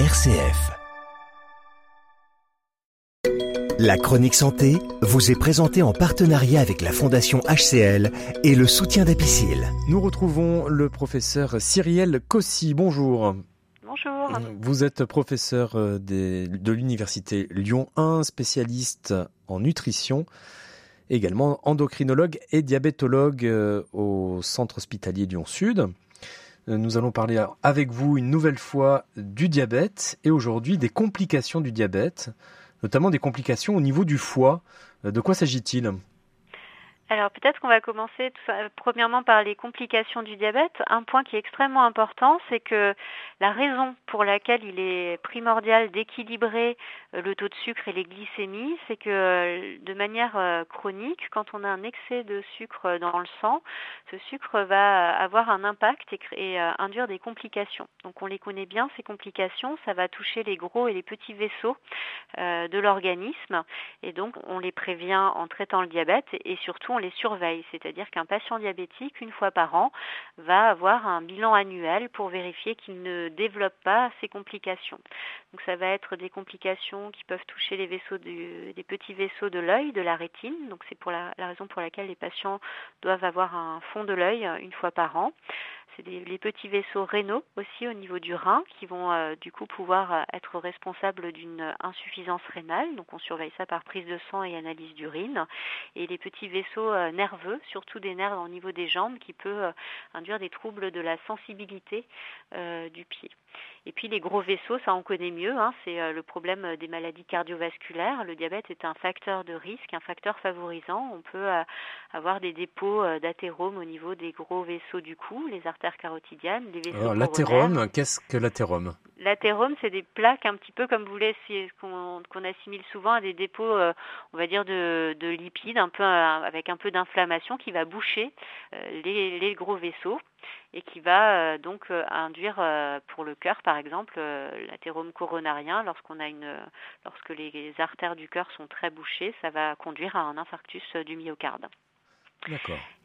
RCF. La chronique santé vous est présentée en partenariat avec la Fondation HCL et le soutien d'Apicil. Nous retrouvons le professeur Cyrielle Cossy. Bonjour. Bonjour. Vous êtes professeur euh, de l'Université Lyon 1, spécialiste en nutrition, également endocrinologue et diabétologue euh, au centre hospitalier Lyon Sud. Euh, nous allons parler avec vous une nouvelle fois du diabète et aujourd'hui des complications du diabète, notamment des complications au niveau du foie. Euh, de quoi s'agit-il? Alors peut-être qu'on va commencer premièrement par les complications du diabète. Un point qui est extrêmement important, c'est que la raison pour laquelle il est primordial d'équilibrer euh, le taux de sucre et les glycémies, c'est que euh, de manière euh, chronique, quand on a un excès de sucre dans le sang, ce sucre va avoir un impact et, induire des complications. Donc on les connaît bien, ces complications, ça va toucher les gros et les petits vaisseaux de l'organisme et donc on les prévient en traitant le diabète et surtout on les surveille, c'est-à-dire qu'un patient diabétique, une fois par an, va avoir un bilan annuel pour vérifier qu'il ne développe pas ces complications. Donc ça va être des complications qui peuvent toucher les vaisseaux des petits vaisseaux de l'œil, de la rétine. Donc c'est la, la raison pour laquelle les patients doivent avoir un fond de l'œil une fois par an. C'est les petits vaisseaux rénaux aussi au niveau du rein qui vont euh, du coup pouvoir euh, être responsables d'une insuffisance rénale. Donc on surveille ça par prise de sang et analyse d'urine. Et les petits vaisseaux euh, nerveux, surtout des nerfs au niveau des jambes, qui peuvent induire des troubles de la sensibilité du pied. Et puis les gros vaisseaux, ça on connaît mieux, hein, c'est euh, le problème des maladies cardiovasculaires. Le diabète est un facteur de risque, un facteur favorisant. On peut euh, avoir des dépôts euh, d'athérome au niveau des gros vaisseaux du cou, les artères carotidiennes, les vaisseaux Alors l'athérome, qu'est-ce que l'athérome? L'athérome, c'est des plaques un petit peu comme vous voulez, qu'on assimile souvent à des dépôts, on va dire, de, de, lipides, peu avec un peu d'inflammation qui va boucher les, les gros vaisseaux et qui va euh, donc euh, induire euh, pour le cœur par exemple l'athérome coronarien lorsque les artères du cœur sont très bouchées, ça va conduire à un infarctus du myocarde.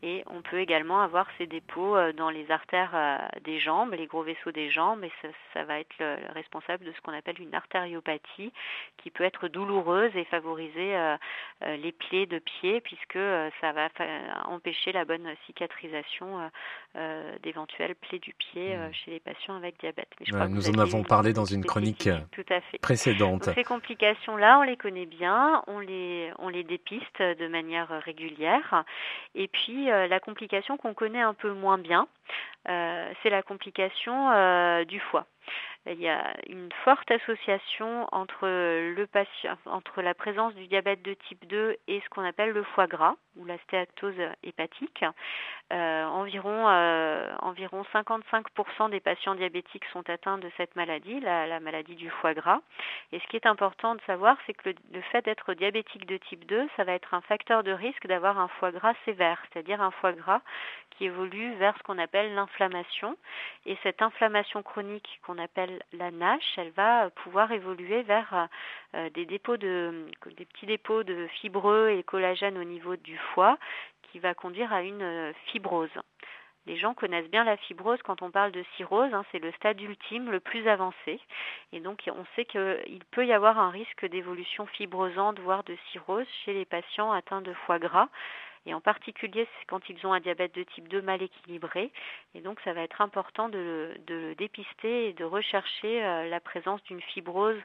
Et on peut également avoir ces dépôts euh, dans les artères euh, des jambes, les gros vaisseaux des jambes, et ça, va être le, responsable de ce qu'on appelle une artériopathie, qui peut être douloureuse et favoriser euh, les plaies de pied, puisque ça va empêcher la bonne cicatrisation d'éventuelles plaies du pied hmm. chez les patients avec diabète. nous en avons parlé dans une chronique précédente. ces complications-là, on les connaît bien, on les, on les dépiste de manière régulière. Et puis euh, la complication qu'on connaît un peu moins bien, euh, c'est la complication euh, du foie. Il y a une forte association entre, le patient, entre la présence du diabète de type 2 et ce qu'on appelle le foie gras ou la stéatose hépatique. Euh, environ, euh, environ 55% des patients diabétiques sont atteints de cette maladie, la, maladie du foie gras. Et ce qui est important de savoir, c'est que le, le fait d'être diabétique de type 2, ça va être un facteur de risque d'avoir un foie gras sévère, c'est-à-dire un foie gras qui évolue vers ce qu'on appelle l'inflammation. Et cette inflammation chronique qu'on appelle la NASH, elle va pouvoir évoluer vers euh, des dépôts de, des petits dépôts de fibreux et collagène au niveau du foie qui va conduire à une euh, fibrose. Les gens connaissent bien la fibrose quand on parle de cirrhose, hein, c'est le stade ultime, le plus avancé. Et donc on sait qu'il peut y avoir un risque d'évolution fibrosante, voire de cirrhose chez les patients atteints de foie gras et en particulier quand ils ont un diabète de type 2 mal équilibré. Et donc ça va être important de, le dépister et de rechercher euh, la présence d'une fibrose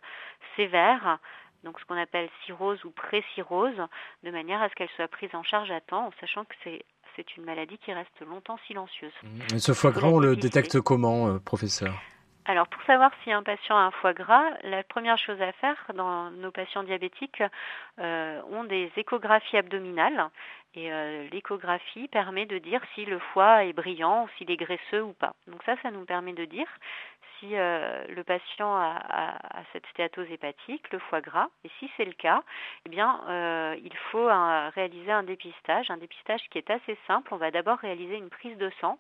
sévère donc ce qu'on appelle cirrhose ou pré-cirrhose, de manière à ce qu'elle soit prise en charge à temps, en sachant que c'est c'est une maladie qui reste longtemps silencieuse. Et ce foie gras, on le détecte comment, euh, professeur? Alors, pour savoir si un patient a un foie gras, la première chose à faire dans nos patients diabétiques euh, ont des échographies abdominales. Et euh, l'échographie permet de dire si le foie est brillant s'il est graisseux ou pas. Donc ça, ça nous permet de dire si euh, le patient a, cette stéatose hépatique, le foie gras. Et si c'est le cas, eh bien, il faut réaliser un dépistage, un dépistage qui est assez simple. On va d'abord réaliser une prise de sang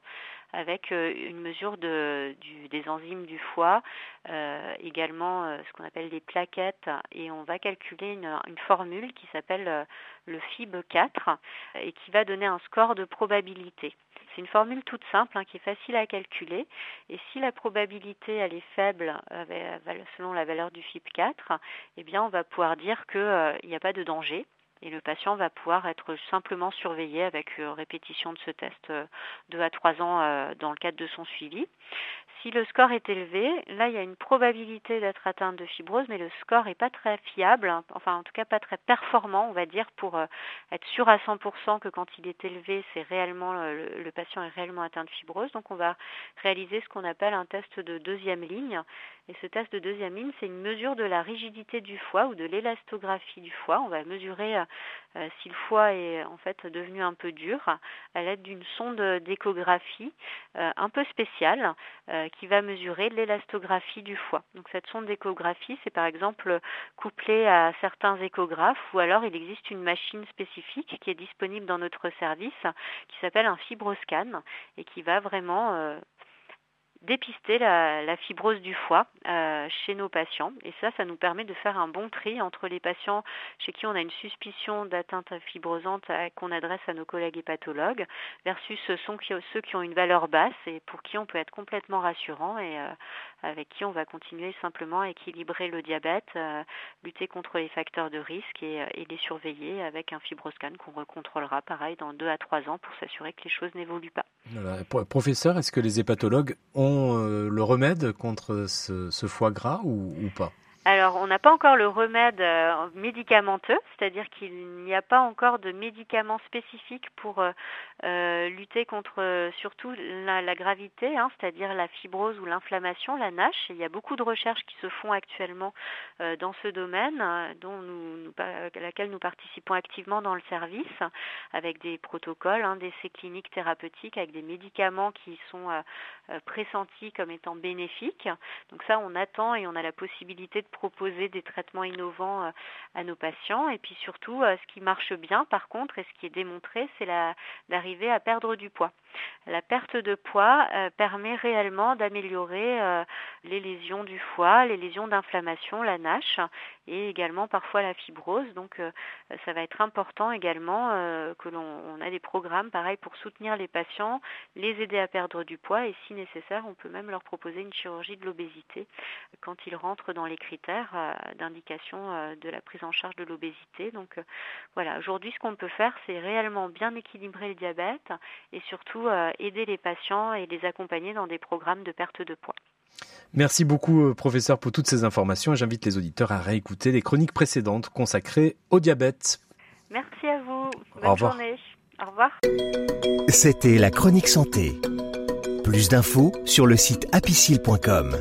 avec euh, une mesure de, des enzymes du foie, euh, également euh, ce qu'on appelle des plaquettes, et on va calculer une, une formule qui s'appelle le FIB4 et qui va donner un score de probabilité. C'est une formule toute simple hein, qui est facile à calculer. Et si la probabilité elle est faible selon la valeur du FIP4, eh bien on va pouvoir dire qu'il n'y a pas de danger et le patient va pouvoir être simplement surveillé avec répétition de ce test 2 à 3 ans dans le cadre de son suivi. Si le score est élevé, là il y a une probabilité d'être atteinte de fibrose, mais le score n'est pas très fiable, hein. enfin en tout cas pas très performant, on va dire, pour euh, être sûr à 100% que quand il est élevé, c'est réellement euh, le, patient est réellement atteint de fibrose. Donc on va réaliser ce qu'on appelle un test de deuxième ligne. Et ce test de deuxième ligne, c'est une mesure de la rigidité du foie ou de l'élastographie du foie. On va mesurer euh, si le foie est en fait devenu un peu dur à l'aide d'une sonde d'échographie un peu spéciale qui va mesurer l'élastographie du foie. Donc cette sonde d'échographie, c'est par exemple couplé à certains échographes ou alors il existe une machine spécifique qui est disponible dans notre service qui s'appelle un fibroscan et qui va vraiment euh, dépister la, fibrose du foie euh, chez nos patients. Et ça, ça nous permet de faire un bon tri entre les patients chez qui on a une suspicion d'atteinte fibrosante qu'on adresse à nos collègues hépatologues versus ceux qui ont une valeur basse et pour qui on peut être complètement rassurant euh, avec qui on va continuer simplement à équilibrer le diabète, lutter contre les facteurs de risque et, et les surveiller avec un fibroscan qu'on recontrôlera pareil dans deux à trois ans pour s'assurer que les choses n'évoluent pas. Professeur, est-ce que les hépatologues ont euh, le remède contre ce, foie gras ou pas? Alors, on n'a pas encore le remède euh, médicamenteux, c'est-à-dire qu'il n'y a pas encore de médicaments spécifiques pour euh, euh, lutter contre surtout la, gravité, hein, c'est-à-dire la fibrose ou l'inflammation, la NASH. il y a beaucoup de recherches qui se font actuellement dans ce domaine, dont nous, à laquelle nous participons activement dans le service, avec des protocoles, hein, des essais cliniques thérapeutiques, avec des médicaments qui sont pressentis comme étant bénéfiques. Donc ça, on attend et on a la possibilité de proposer des traitements innovants euh, à nos patients. Et puis surtout, euh, ce qui marche bien, par contre, et ce qui est démontré, c'est d'arriver à perdre du poids. La perte de poids euh, permet réellement d'améliorer euh, les lésions du foie, les lésions d'inflammation, la NASH et également parfois la fibrose. Donc euh, ça va être important également que l'on a des programmes pareils pour soutenir les patients, les aider à perdre du poids et si nécessaire, on peut même leur proposer une chirurgie de l'obésité quand ils rentrent dans les critères d'indication de la prise en charge de l'obésité. Donc voilà, aujourd'hui ce qu'on peut faire, c'est réellement bien équilibrer le diabète et surtout euh, aider les patients et les accompagner dans des programmes de perte de poids. Merci beaucoup, euh, professeur, pour toutes ces informations et j'invite les auditeurs à réécouter les chroniques précédentes consacrées au diabète. Merci à vous. Bonne au revoir. journée. Au revoir. C'était la chronique santé. Plus d'infos sur le site apicile.com.